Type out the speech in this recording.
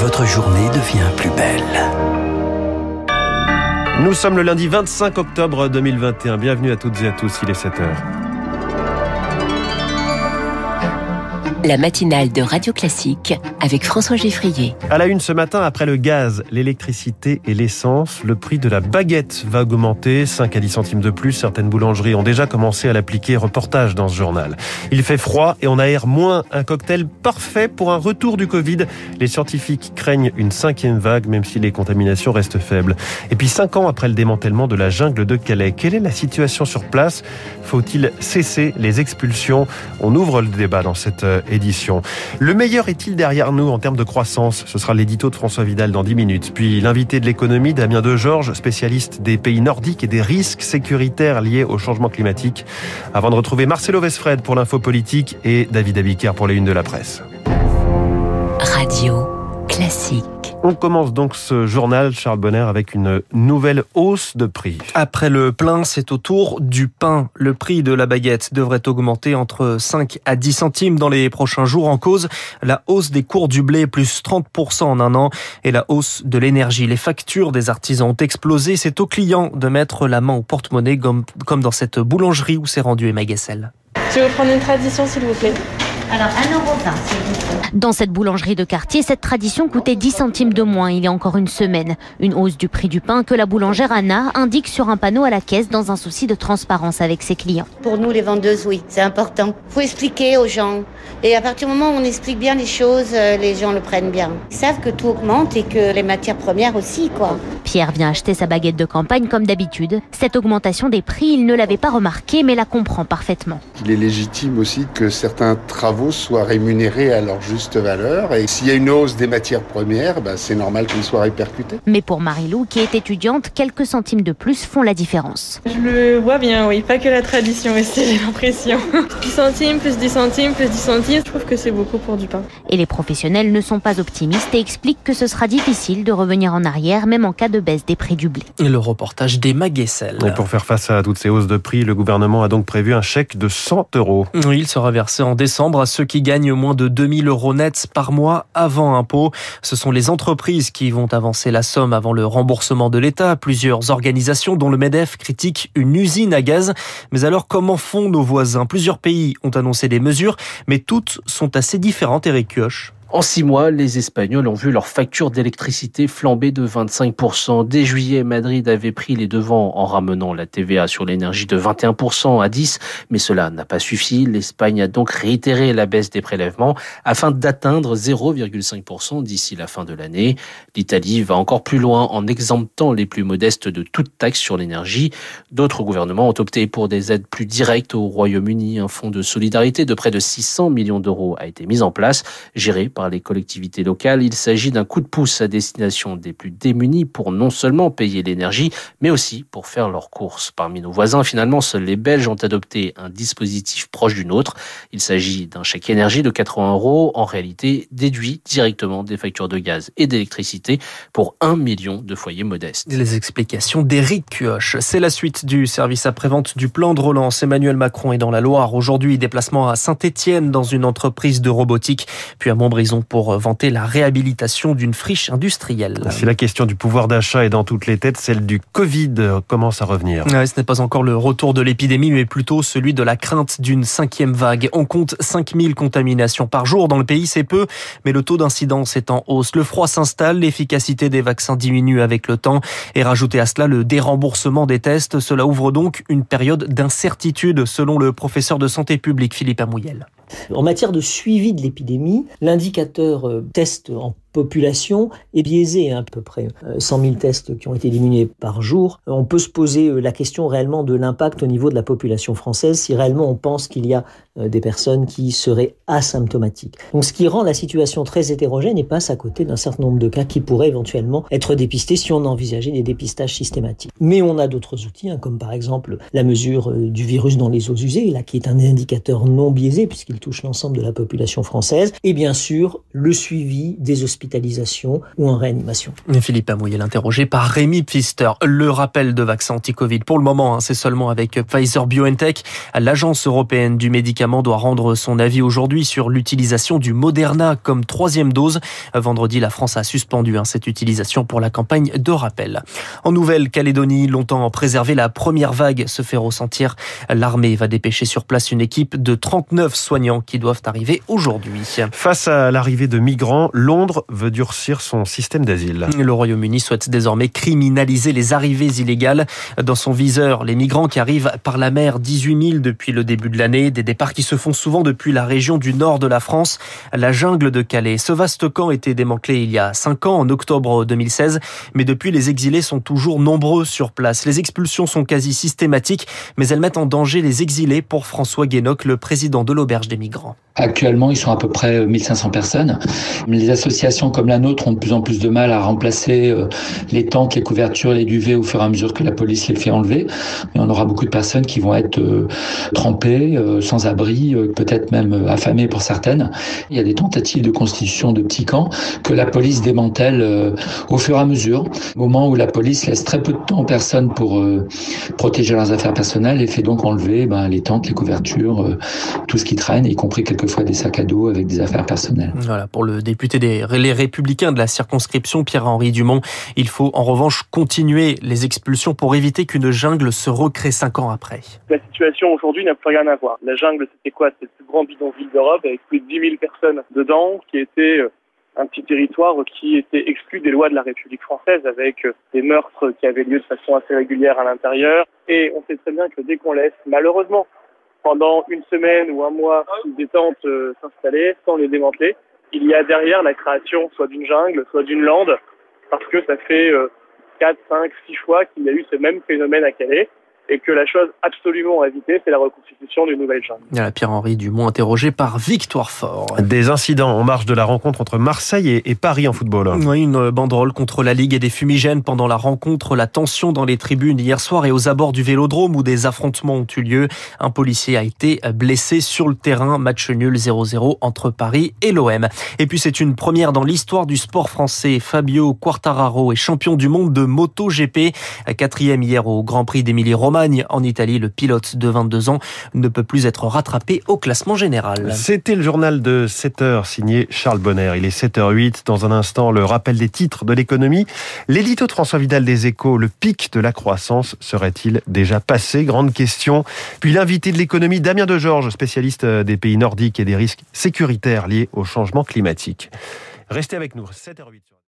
votre journée devient plus belle. Nous sommes le lundi 25 octobre 2021. Bienvenue à toutes et à tous, il est 7 heures. La matinale de Radio Classique avec François Geffrier. À la une ce matin, après le gaz, l'électricité et l'essence, le prix de la baguette va augmenter, 5 à 10 centimes de plus. Certaines boulangeries ont déjà commencé à l'appliquer. Reportage dans ce journal. Il fait froid et on aère moins. Un cocktail parfait pour un retour du Covid. Les scientifiques craignent une cinquième vague, même si les contaminations restent faibles. Et puis, cinq ans après le démantèlement de la jungle de Calais, quelle est la situation sur place? Faut-il cesser les expulsions? On ouvre le débat dans cette euh, Le meilleur est-il derrière nous en termes de croissance? Ce sera l'édito de François Vidal dans 10 minutes. Puis l'invité de l'économie, Damien De Georges, spécialiste des pays nordiques et des risques sécuritaires liés au changement climatique. Avant de retrouver Marcelo Vesfred pour l'info politique et David Abiker pour les unes de la presse. Radio classique. On commence donc ce journal, Charles Bonner, avec une nouvelle hausse de prix. Après le plein, c'est au tour du pain. Le prix de la baguette devrait augmenter entre 5 à 10 centimes dans les prochains jours en cause la hausse des cours du blé, plus 30% en un an, et la hausse de l'énergie. Les factures des artisans ont explosé. C'est aux clients de mettre la main au porte-monnaie, comme dans cette boulangerie où s'est rendu Emma Gessel. Je vais vous prendre une tradition, s'il vous plaît? Alors 1,20€ s'il vous plaît. Dans cette boulangerie de quartier, cette tradition coûtait 10 centimes de moins il y a encore une semaine. Une hausse du prix du pain que la boulangère Anna indique sur un panneau à la caisse dans un souci de transparence avec ses clients. Pour nous les vendeuses, oui, c'est important. Il faut expliquer aux gens. Et à partir du moment où on explique bien les choses, euh, les gens le prennent bien. Ils savent que tout augmente et que les matières premières aussi, quoi. Pierre vient acheter sa baguette de campagne comme d'habitude. Cette augmentation des prix, il ne l'avait pas remarqué, mais la comprend parfaitement. Il est légitime aussi que certains travaux soient rémunérés à leur juste valeur. Et s'il y a une hausse des matières premières, bah, c'est normal qu'ils soient répercutés. Mais pour Marie-Lou, qui est étudiante, quelques centimes de plus font la différence. Je le vois bien, oui, pas que la tradition, mais c'est l'impression. 10 centimes, plus 10 centimes, plus 10 centimes, je trouve que c'est beaucoup pour du pain. Et les professionnels ne sont pas optimistes et expliquent que ce sera difficile de revenir en arrière, même en cas de baisse des prix du blé. Et le reportage d'Emma Guessel. Et pour faire face à toutes ces hausses de prix, le gouvernement a donc prévu un chèque de 100 euros. Il sera versé en décembre à ceux qui gagnent moins de 2000 euros nets par mois avant impôt. Ce sont les entreprises qui vont avancer la somme avant le remboursement de l'État. Plusieurs organisations, dont le MEDEF, critiquent une usine à gaz. Mais alors, comment font nos voisins? Plusieurs pays ont annoncé des mesures, mais toutes sont assez différentes, Eric Kioch. En six mois, les Espagnols ont vu leur facture d'électricité flamber de 25%. Dès juillet, Madrid avait pris les devants en ramenant la TVA sur l'énergie de 21% à 10%, mais cela n'a pas suffi. L'Espagne a donc réitéré la baisse des prélèvements afin d'atteindre 0,5% d'ici la fin de l'année. L'Italie va encore plus loin en exemptant les plus modestes de toute taxe sur l'énergie. D'autres gouvernements ont opté pour des aides plus directes au Royaume-Uni. Un fonds de solidarité de près de 600 millions d'euros a été mis en place, géré par les collectivités locales. Il s'agit d'un coup de pouce à destination des plus démunis pour non seulement payer l'énergie, mais aussi pour faire leurs courses. Parmi nos voisins, finalement, seuls les Belges ont adopté un dispositif proche du nôtre. Il s'agit d'un chèque énergie de 80 euros, en réalité déduit directement des factures de gaz et d'électricité pour un million de foyers modestes. Les explications d'Éric Cuoche. C'est la suite du service après-vente du plan de relance. Emmanuel Macron est dans la Loire. Aujourd'hui, déplacement à Saint-Étienne dans une entreprise de robotique, puis à Montbrison pour vanter la réhabilitation d'une friche industrielle. Si la question du pouvoir d'achat est dans toutes les têtes, celle du Covid commence à revenir. ce n'est pas encore le retour de l'épidémie, mais plutôt celui de la crainte d'une cinquième vague. On compte 5000 contaminations par jour dans le pays, c'est peu, mais le taux d'incidence est en hausse. Le froid s'installe, l'efficacité des vaccins diminue avec le temps et rajouter à cela le déremboursement des tests. Cela ouvre donc une période d'incertitude selon le professeur de santé publique Philippe Amouyel. En matière de suivi de l'épidémie, l'indicateur euh, test en population est biaisée, hein, à peu près 100 euh, 000 tests qui ont été diminués par jour. On peut se poser euh, la question réellement de l'impact au niveau de la population française si réellement on pense qu'il y a euh, des personnes qui seraient asymptomatiques. Donc ce qui rend la situation très hétérogène et passe à côté d'un certain nombre de cas qui pourraient éventuellement être dépistés si on envisageait des dépistages systématiques. Mais on a d'autres outils, hein, comme par exemple la mesure du virus dans les eaux usées, là qui est un indicateur non biaisé puisqu'il touche l'ensemble de la population française, et bien sûr le suivi des hospitalisations hospitalisation ou en réanimation. Philippe Amouille est interrogé par Rémi Pfister. Le rappel de vaccin anti-Covid, pour le moment, hein, c'est seulement avec Pfizer BioNTech. L'agence européenne du médicament doit rendre son avis aujourd'hui sur l'utilisation du Moderna comme troisième dose. Vendredi, la France a suspendu hein, cette utilisation pour la campagne de rappel. En Nouvelle-Calédonie, longtemps préservée, la première vague se fait ressentir. L'armée va dépêcher sur place une équipe de 39 soignants qui doivent arriver aujourd'hui. Face à l'arrivée de migrants, Londres veut durcir son système d'asile. Le Royaume-Uni souhaite désormais criminaliser les arrivées illégales. Dans son viseur, les migrants qui arrivent par la mer, 18 000 depuis le début de l'année, des départs qui se font souvent depuis la région du nord de la France, la jungle de Calais. Ce vaste camp était démantelé il y a 5 ans, en octobre 2016, mais depuis les exilés sont toujours nombreux sur place. Les expulsions sont quasi systématiques, mais elles mettent en danger les exilés pour François Guénoc, le président de l'auberge des migrants. Actuellement, ils sont à peu près 1500 personnes. Les associations comme la nôtre ont de plus en plus de mal à remplacer euh, les tentes, les couvertures, les duvets au fur et à mesure que la police les fait enlever. Mais on aura beaucoup de personnes qui vont être euh, trempées, euh, sans abri, peut-être même affamées pour certaines. Il y a des tentatives de constitution de petits camps que la police démantèle au fur et à mesure. Au moment où la police laisse très peu de temps aux personnes pour protéger leurs affaires personnelles et fait donc enlever ben, les tentes, les couvertures, tout ce qui traîne, y compris quelques fois des sacs à dos avec des affaires personnelles. Voilà, pour le député des les Républicains de la circonscription, Pierre-Henri Dumont, il faut en revanche continuer les expulsions pour éviter qu'une jungle se recrée cinq ans après. La situation aujourd'hui n'a plus rien à voir. La jungle, c'était quoi? C'était le plus grand bidonville d'Europe avec plus de 10 000 personnes dedans, qui était euh, un petit territoire qui était exclu des lois de la République française avec euh, des meurtres qui avaient lieu de façon assez régulière à l'intérieur. Et on sait très bien que dès qu'on laisse, malheureusement, pendant une semaine ou un mois des tentes euh, s'installer sans les démanteler. Il y a derrière la création soit d'une jungle, soit d'une lande, parce que ça fait 4, 5, 6 fois qu'il y a eu ce même phénomène à Calais et que la chose absolument à éviter, c'est la reconstitution d'une nouvelle jungle. Pierre-Henri Dumont interrogé par Victoire Fort. Des incidents en marge de la rencontre entre Marseille et Paris en football. Oui, une banderole contre la Ligue et des fumigènes pendant la rencontre, la tension dans les tribunes hier soir et aux abords du Vélodrome où des affrontements ont eu lieu. Un policier a été blessé sur le terrain. Match nul 0-0 entre Paris et l'OM. Et puis c'est une première dans l'histoire du sport français. Fabio Quartararo est champion du monde de MotoGP, quatrième hier au Grand Prix d'Emilie En Italie. Le pilote de 22 ans ne peut plus être rattrapé au classement général. C'était le journal de 7 heures signé Charles Bonner. Il est 7h08. Dans un instant, le rappel des titres de l'économie. L'édito de François Vidal des Échos, le pic de la croissance serait-il déjà passé? Grande question. Puis l'invité de l'économie, Damien De Georges, spécialiste des pays nordiques et des risques sécuritaires liés au changement climatique. Restez avec nous, 7h08.